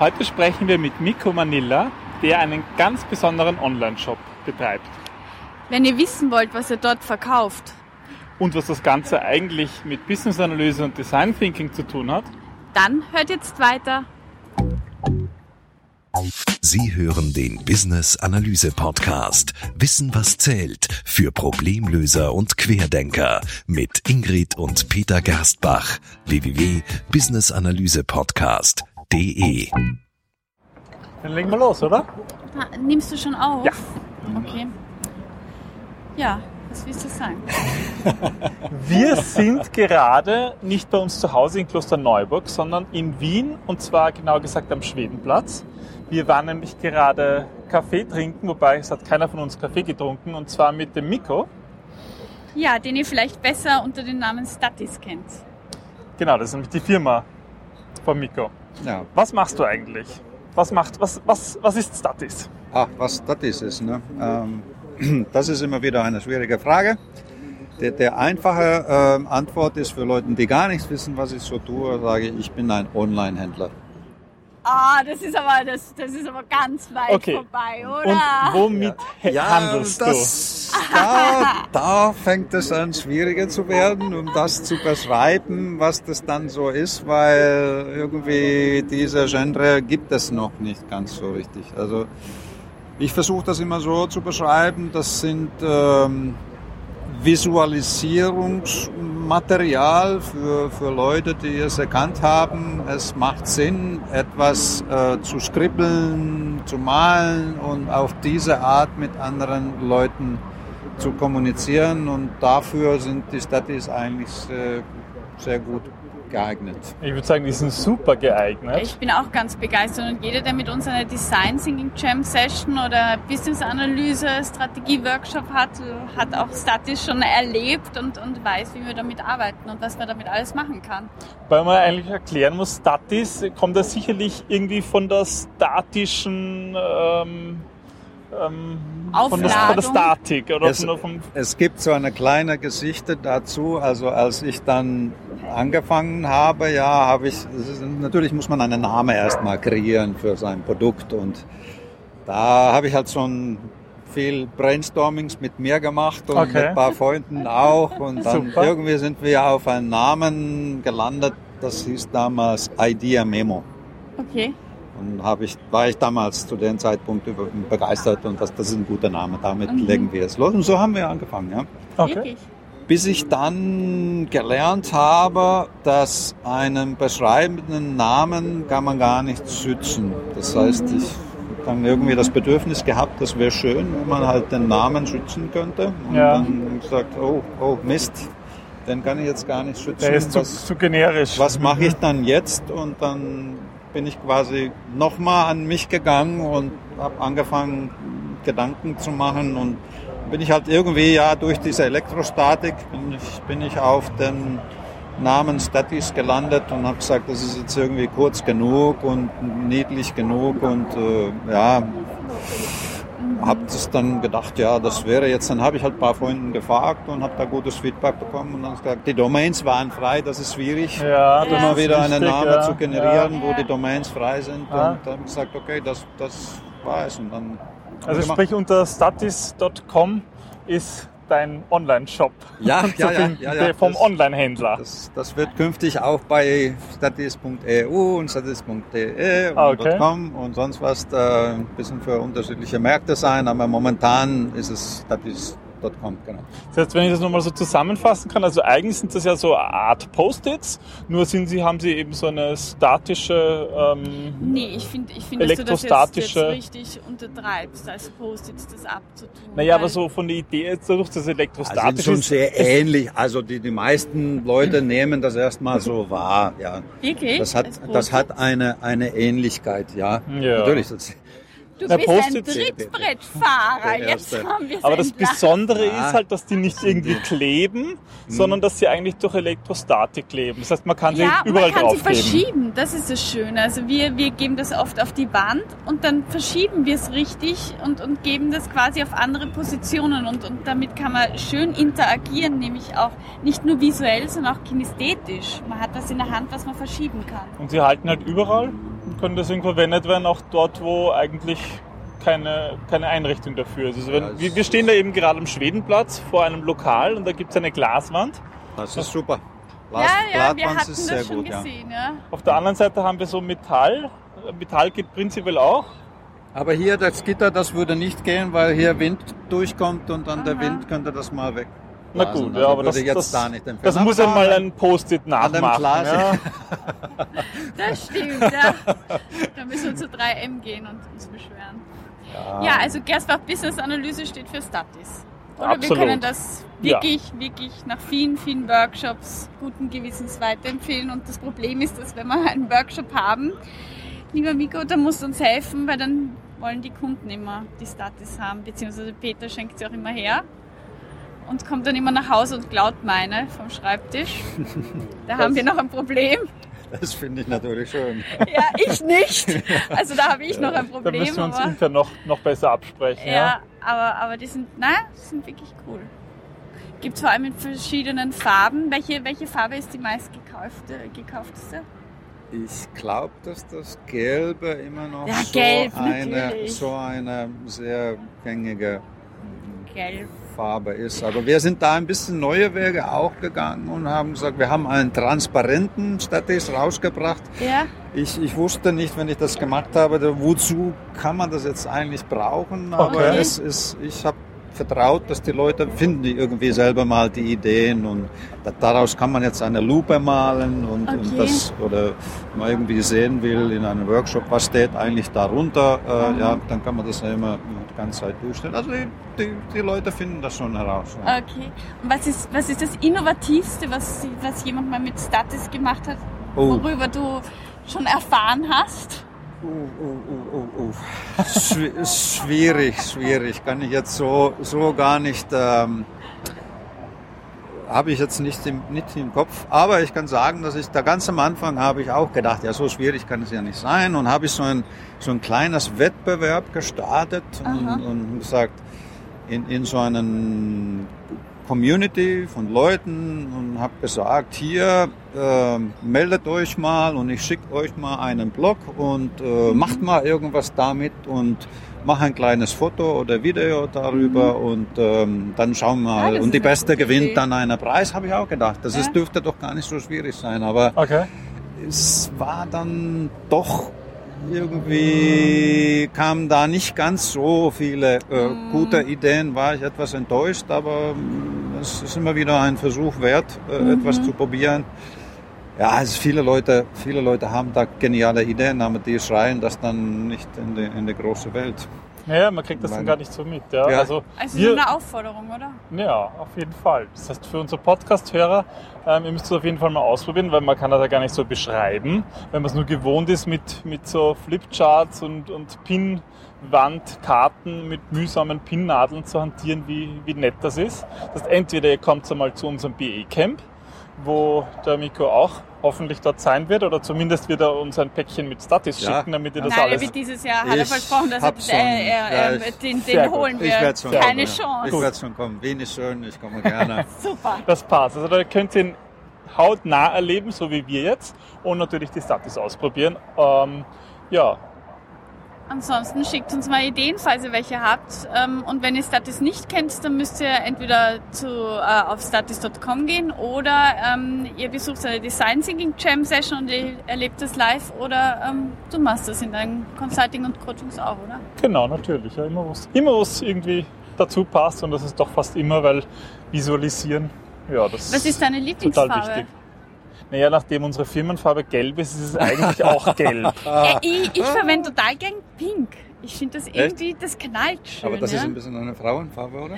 Heute sprechen wir mit Miko Manila, der einen ganz besonderen Online-Shop betreibt. Wenn ihr wissen wollt, was er dort verkauft. Und was das Ganze eigentlich mit Business-Analyse und Design Thinking zu tun hat, dann hört jetzt weiter. Sie hören den Business Analyse Podcast. Wissen was zählt für Problemlöser und Querdenker mit Ingrid und Peter Gerstbach. Www.businessanalysepodcast.de Dann legen wir los, oder? Ah, nimmst du schon auf? Ja. Okay. Ja, was willst du sagen? Wir sind gerade nicht bei uns zu Hause in Klosterneuburg, sondern in Wien und zwar genau gesagt am Schwedenplatz. Wir waren nämlich gerade Kaffee trinken, wobei es hat keiner von uns Kaffee getrunken, und zwar mit dem Miko. Ja, den ihr vielleicht besser unter dem Namen Statis kennt. Genau, das ist nämlich die Firma von Miko. Ja. Was machst du eigentlich? Was macht, was, was, was ist Statis? Ach, was Statis ist, ne? Ähm, das ist immer wieder eine schwierige Frage. Der, der einfache ähm, Antwort ist für Leute, die gar nichts wissen, was ich so tue, sage ich, ich bin ein Online-Händler. Ah, das ist aber das, das ist aber ganz weit Okay. vorbei, oder? Und womit handelst das, da, da fängt es an schwieriger zu werden, um das zu beschreiben, was das dann so ist, weil irgendwie dieser Genre gibt es noch nicht ganz so richtig. Also ich versuche das immer so zu beschreiben, das sind ähm, Visualisierungsmaterial für, für Leute, die es erkannt haben. Es macht Sinn, etwas äh, zu skribbeln, zu malen und auf diese Art mit anderen Leuten zu kommunizieren. Und dafür sind die Studies eigentlich sehr, sehr gut geeignet. Ich würde sagen, die sind super geeignet. Ich bin auch ganz begeistert und jeder, der mit uns eine Design Thinking Jam Session oder Business Analyse Strategie Workshop hat, hat auch Statis schon erlebt und, und weiß, wie wir damit arbeiten und was man damit alles machen kann. Weil man eigentlich erklären muss, Statis kommt ja sicherlich irgendwie von der statischen ähm, ähm, von, der, von der. Statik oder Es- von Es gibt so eine kleine Geschichte dazu. Also als ich dann angefangen habe, ja, habe ich, natürlich muss man einen Namen erstmal kreieren für sein Produkt und da habe ich halt schon viel Brainstormings mit mir gemacht und Okay. mit ein paar Freunden auch und dann Super. irgendwie sind wir auf einen Namen gelandet, das hieß damals Idea Memo. Okay. Und habe ich, war ich damals zu dem Zeitpunkt begeistert und das, das ist ein guter Name, damit Mhm. legen wir es los. Und so haben wir angefangen, ja. okay. Bis ich dann gelernt habe, dass einen beschreibenden Namen kann man gar nicht schützen. Das heißt, ich habe dann irgendwie das Bedürfnis gehabt, das wäre schön, wenn man halt den Namen schützen könnte. Und Ja. dann gesagt, oh, oh Mist, den kann ich jetzt gar nicht schützen. Der ist zu, Was- zu generisch. was mache ich dann jetzt? Und dann bin ich quasi nochmal an mich gegangen und habe angefangen, Gedanken zu machen. Und bin ich halt irgendwie, ja, durch diese Elektrostatik bin ich, bin ich auf den Namen Statis gelandet und habe gesagt, das ist jetzt irgendwie kurz genug und niedlich genug und äh, ja, habe das dann gedacht, ja, das wäre jetzt, dann habe ich halt ein paar Freunden gefragt und habe da gutes Feedback bekommen und dann gesagt, die Domains waren frei, das ist schwierig Ja, das immer ist wieder einen wichtig, Namen ja. zu generieren, Ja. wo die Domains frei sind. Ja. Und dann habe ich gesagt, okay, das, das war es. Und dann Also sprich unter statis.com ist dein Online-Shop Ja, ja, ja, ja, ja, vom Online-Händler. das, das wird künftig auch bei statis.eu und statis.de und Ah, okay. .com und sonst was da ein bisschen für unterschiedliche Märkte sein, aber momentan ist es statis.com, genau. Das heißt, wenn ich das nochmal so zusammenfassen kann, also eigentlich sind das ja so eine Art Post-its, nur sind sie, haben sie eben so eine statische, ähm, Nee, ich finde, ich find, dass du das jetzt, jetzt Elektrostatische- richtig untertreibst, als Post-its das abzutun. naja, aber so von der Idee jetzt dadurch, dass es Also elektrostatisch schon ist. sehr ähnlich. Also die, die meisten Leute nehmen das erstmal so wahr, ja. Wirklich? Das hat, das hat eine, eine Ähnlichkeit, ja. Ja. Natürlich. Das, Du Na, bist ein Trittbrettfahrer. Jetzt haben wir Aber das Besondere Ah. ist halt, dass die nicht irgendwie kleben, Hm. sondern dass sie eigentlich durch Elektrostatik kleben. Das heißt, man kann sie ja, überall man kann sie verschieben. Das ist das Schöne. Also wir, wir geben das oft auf die Wand und dann verschieben wir es richtig und, und geben das quasi auf andere Positionen und, und damit kann man schön interagieren, nämlich auch nicht nur visuell, sondern auch kinesthetisch. Man hat das in der Hand, was man verschieben kann. Und sie halten halt überall. Können deswegen verwendet werden, auch dort, wo eigentlich keine, keine Einrichtung dafür ist. Also wenn, Ja, wir, wir stehen da eben gerade am Schwedenplatz vor einem Lokal und da gibt es eine Glaswand. Das ist super. Ja, ja, wir Glaswand hatten ist das sehr schon gut, ja. gesehen, ja. Auf der anderen Seite haben wir so Metall. Metall geht prinzipiell auch. Aber hier das Gitter, das würde nicht gehen, weil hier Wind durchkommt und dann der Aha. Wind könnte das mal weg. Na gut, Also ja, aber das, jetzt das, da das muss da- einmal ein Post-it nachmachen. Ja. Das stimmt, ja. Da müssen wir zu 3M gehen und uns beschweren. Ja, also Gerstbach Business Analyse steht für Statis. Oder Absolut. wir können das wirklich, wirklich nach vielen, vielen Workshops guten Gewissens weiterempfehlen. Und das Problem ist, dass wenn wir einen Workshop haben, lieber Miko, dann musst du uns helfen, weil dann wollen die Kunden immer die Statis haben, beziehungsweise Peter schenkt sie auch immer her und kommt dann immer nach Hause und klaut meine vom Schreibtisch. Da haben wir noch ein Problem. Das finde ich natürlich schön. Ja, ich nicht. Also da habe ich noch ein Da Problem. müssen wir uns aber, intern noch, noch besser absprechen. ja, Ja. aber, aber die sind, na, die sind wirklich cool. Gibt es vor allem in verschiedenen Farben. Welche, welche Farbe ist die meist gekaufte, gekaufteste? Ich glaube, dass das Gelbe immer noch Ja, so, gelb, eine, natürlich. so eine sehr gängige Gelb. Farbe ist. Aber wir sind da ein bisschen neue Wege auch gegangen und haben gesagt, wir haben einen transparenten Statis rausgebracht. Ja, Ich, ich wusste nicht, wenn ich das gemacht habe, wozu kann man das jetzt eigentlich brauchen. Aber Okay. es ist, ich habe vertraut, dass die Leute finden die irgendwie selber mal die Ideen und da, daraus kann man jetzt eine Lupe malen und, Okay. und das oder wenn man irgendwie sehen will in einem Workshop, was steht eigentlich darunter, äh, ja, dann kann man das ja immer die ganze Zeit durchstellen. Also die, die, die Leute finden das schon heraus. Ja. okay. Und was ist, was ist das Innovativste, was, was jemand mal mit Statis gemacht hat, Oh. worüber du schon erfahren hast? Uh, uh, uh. Schwi- schwierig, schwierig. Kann ich jetzt so, so gar nicht, ähm, habe ich jetzt nicht im, nicht im Kopf. Aber ich kann sagen, dass ich da ganz am Anfang habe ich auch gedacht, ja, so schwierig kann es ja nicht sein. Und habe ich so ein, so ein kleines Wettbewerb gestartet und, und gesagt, in, in so einen Community von Leuten und habe gesagt, hier äh, meldet euch mal und ich schicke euch mal einen Blog und äh, macht mal irgendwas damit und mach ein kleines Foto oder Video darüber und ähm, dann schauen wir mal. das und die Beste gewinnt Idee. dann einen Preis, habe ich auch gedacht. Das Ja. ist, dürfte doch gar nicht so schwierig sein, aber Okay. es war dann doch irgendwie kamen da nicht ganz so viele äh, Mhm. gute Ideen, war ich etwas enttäuscht, aber es ist immer wieder ein Versuch wert, äh, Mhm. etwas zu probieren. Ja, also viele Leute, viele Leute haben da geniale Ideen, aber die schreien das dann nicht in die, in die große Welt. Naja, man kriegt das dann gar nicht so mit. Ja. Ja. Also, Also wir, so eine Aufforderung, oder? Ja, auf jeden Fall. Das heißt, für unsere Podcast-Hörer, ähm, ihr müsst es auf jeden Fall mal ausprobieren, weil man kann das ja gar nicht so beschreiben. Wenn man es nur gewohnt ist, mit, mit so Flipcharts und, und Pinwandkarten mit mühsamen Pinnadeln zu hantieren, wie, wie nett das ist. Das heißt, entweder ihr kommt einmal zu unserem BE-Camp, wo der Mikro auch hoffentlich dort sein wird, oder zumindest wird er uns ein Päckchen mit Statis Ja. schicken, damit ihr das Nein, er alles... wird dieses Jahr, hat er Ich versprochen, dass er, schon- äh, er, ja, äh, ich- den, den holen Ich wir. werde schon Keine kommen. Chance. Ich werde schon kommen. Wien ist schön, ich komme gerne. Super. Das passt. Also da könnt ihr ihn hautnah erleben, so wie wir jetzt. Und natürlich die Statis ausprobieren. Ähm, ja, Ansonsten schickt uns mal Ideen, falls ihr welche habt. Ähm, Und wenn ihr Statis nicht kennt, dann müsst ihr entweder zu, äh, auf statis.com gehen oder ähm, ihr besucht eine Design Thinking Jam Session und ihr erlebt das live oder ähm, du machst das in deinen Consulting und Coachings auch, oder? genau, natürlich. Ja, immer was, immer was irgendwie dazu passt. Und das ist doch fast immer, weil visualisieren, ja, das Was ist deine total wichtig. Naja, nachdem unsere Firmenfarbe gelb ist, ist es eigentlich auch gelb. Äh, ich ich verwende total gern Pink. Ich finde das irgendwie, das knallt schön. Aber das ja? ist ein bisschen eine Frauenfarbe, oder?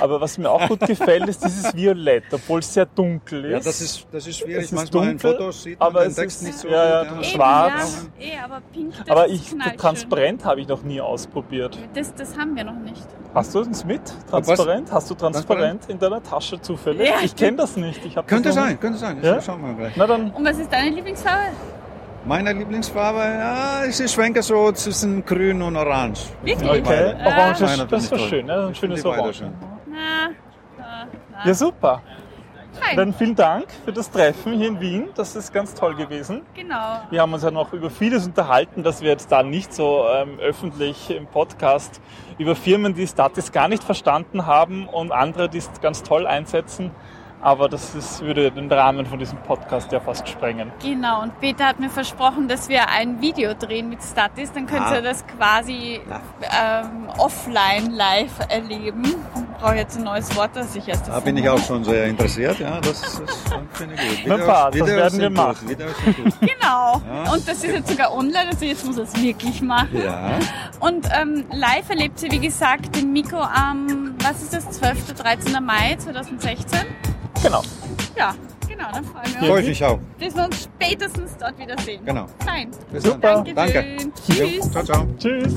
Aber was mir auch gut gefällt, ist dieses Violett, obwohl es sehr dunkel ist. Ja, das ist, das ist schwierig. Es ist Manchmal in dunkel, Fotos sieht man aber den es Text ist- nicht so ja, ja, gut. Eben, schwarz. Ja, eh, aber Pink, das Aber ich, knallt transparent habe ich noch nie ausprobiert. Das, das haben wir noch nicht. Hast du uns mit? Transparent? Hast du transparent, Transparent? in deiner Tasche zufällig? Ja. Ich kenne das nicht. Ich Könnte das noch sein, nicht. könnte sein. Ja? Schauen wir gleich. Na dann, Und was ist deine Lieblingsfarbe? Meine Lieblingsfarbe, ja, ich schwenke so zwischen grün und orange. Wirklich? okay. Beide. Orange Meine ist, finde das ist toll. schön, ne? ein Ich schönes Orange. schön. Na, na, na. Ja, super. Fein. Dann vielen Dank für das Treffen hier in Wien. Das ist ganz toll gewesen. Genau. Wir haben uns ja noch über vieles unterhalten, dass wir jetzt da nicht so ähm, öffentlich im Podcast über Firmen, die Statis gar nicht verstanden haben und andere, die es ganz toll einsetzen. Aber das ist, würde den Rahmen von diesem Podcast ja fast sprengen. Genau, und Peter hat mir versprochen, dass wir ein Video drehen mit Statis. Dann könnt Ah. ihr das quasi ähm, offline live erleben. Ich brauche jetzt ein neues Wort, das ich erst Da bin ich auch schon sehr interessiert, ja, das, das finde ich gut. Na passt, das werden wir machen. Gut. Videos sind gut. Genau. Ja. Und das ist jetzt sogar online, also jetzt muss er es wirklich machen. Ja, Und ähm, live erlebt sie, wie gesagt, den Miko am, was ist das, 12. 13. Mai 2016. Genau. Ja, genau, dann freuen wir freue uns, ich mich auch. dass wir uns spätestens dort wiedersehen. Genau. Fein. Bis dann. Super. Dankeschön. Danke. Tschüss. Jo, ciao, ciao. Tschüss.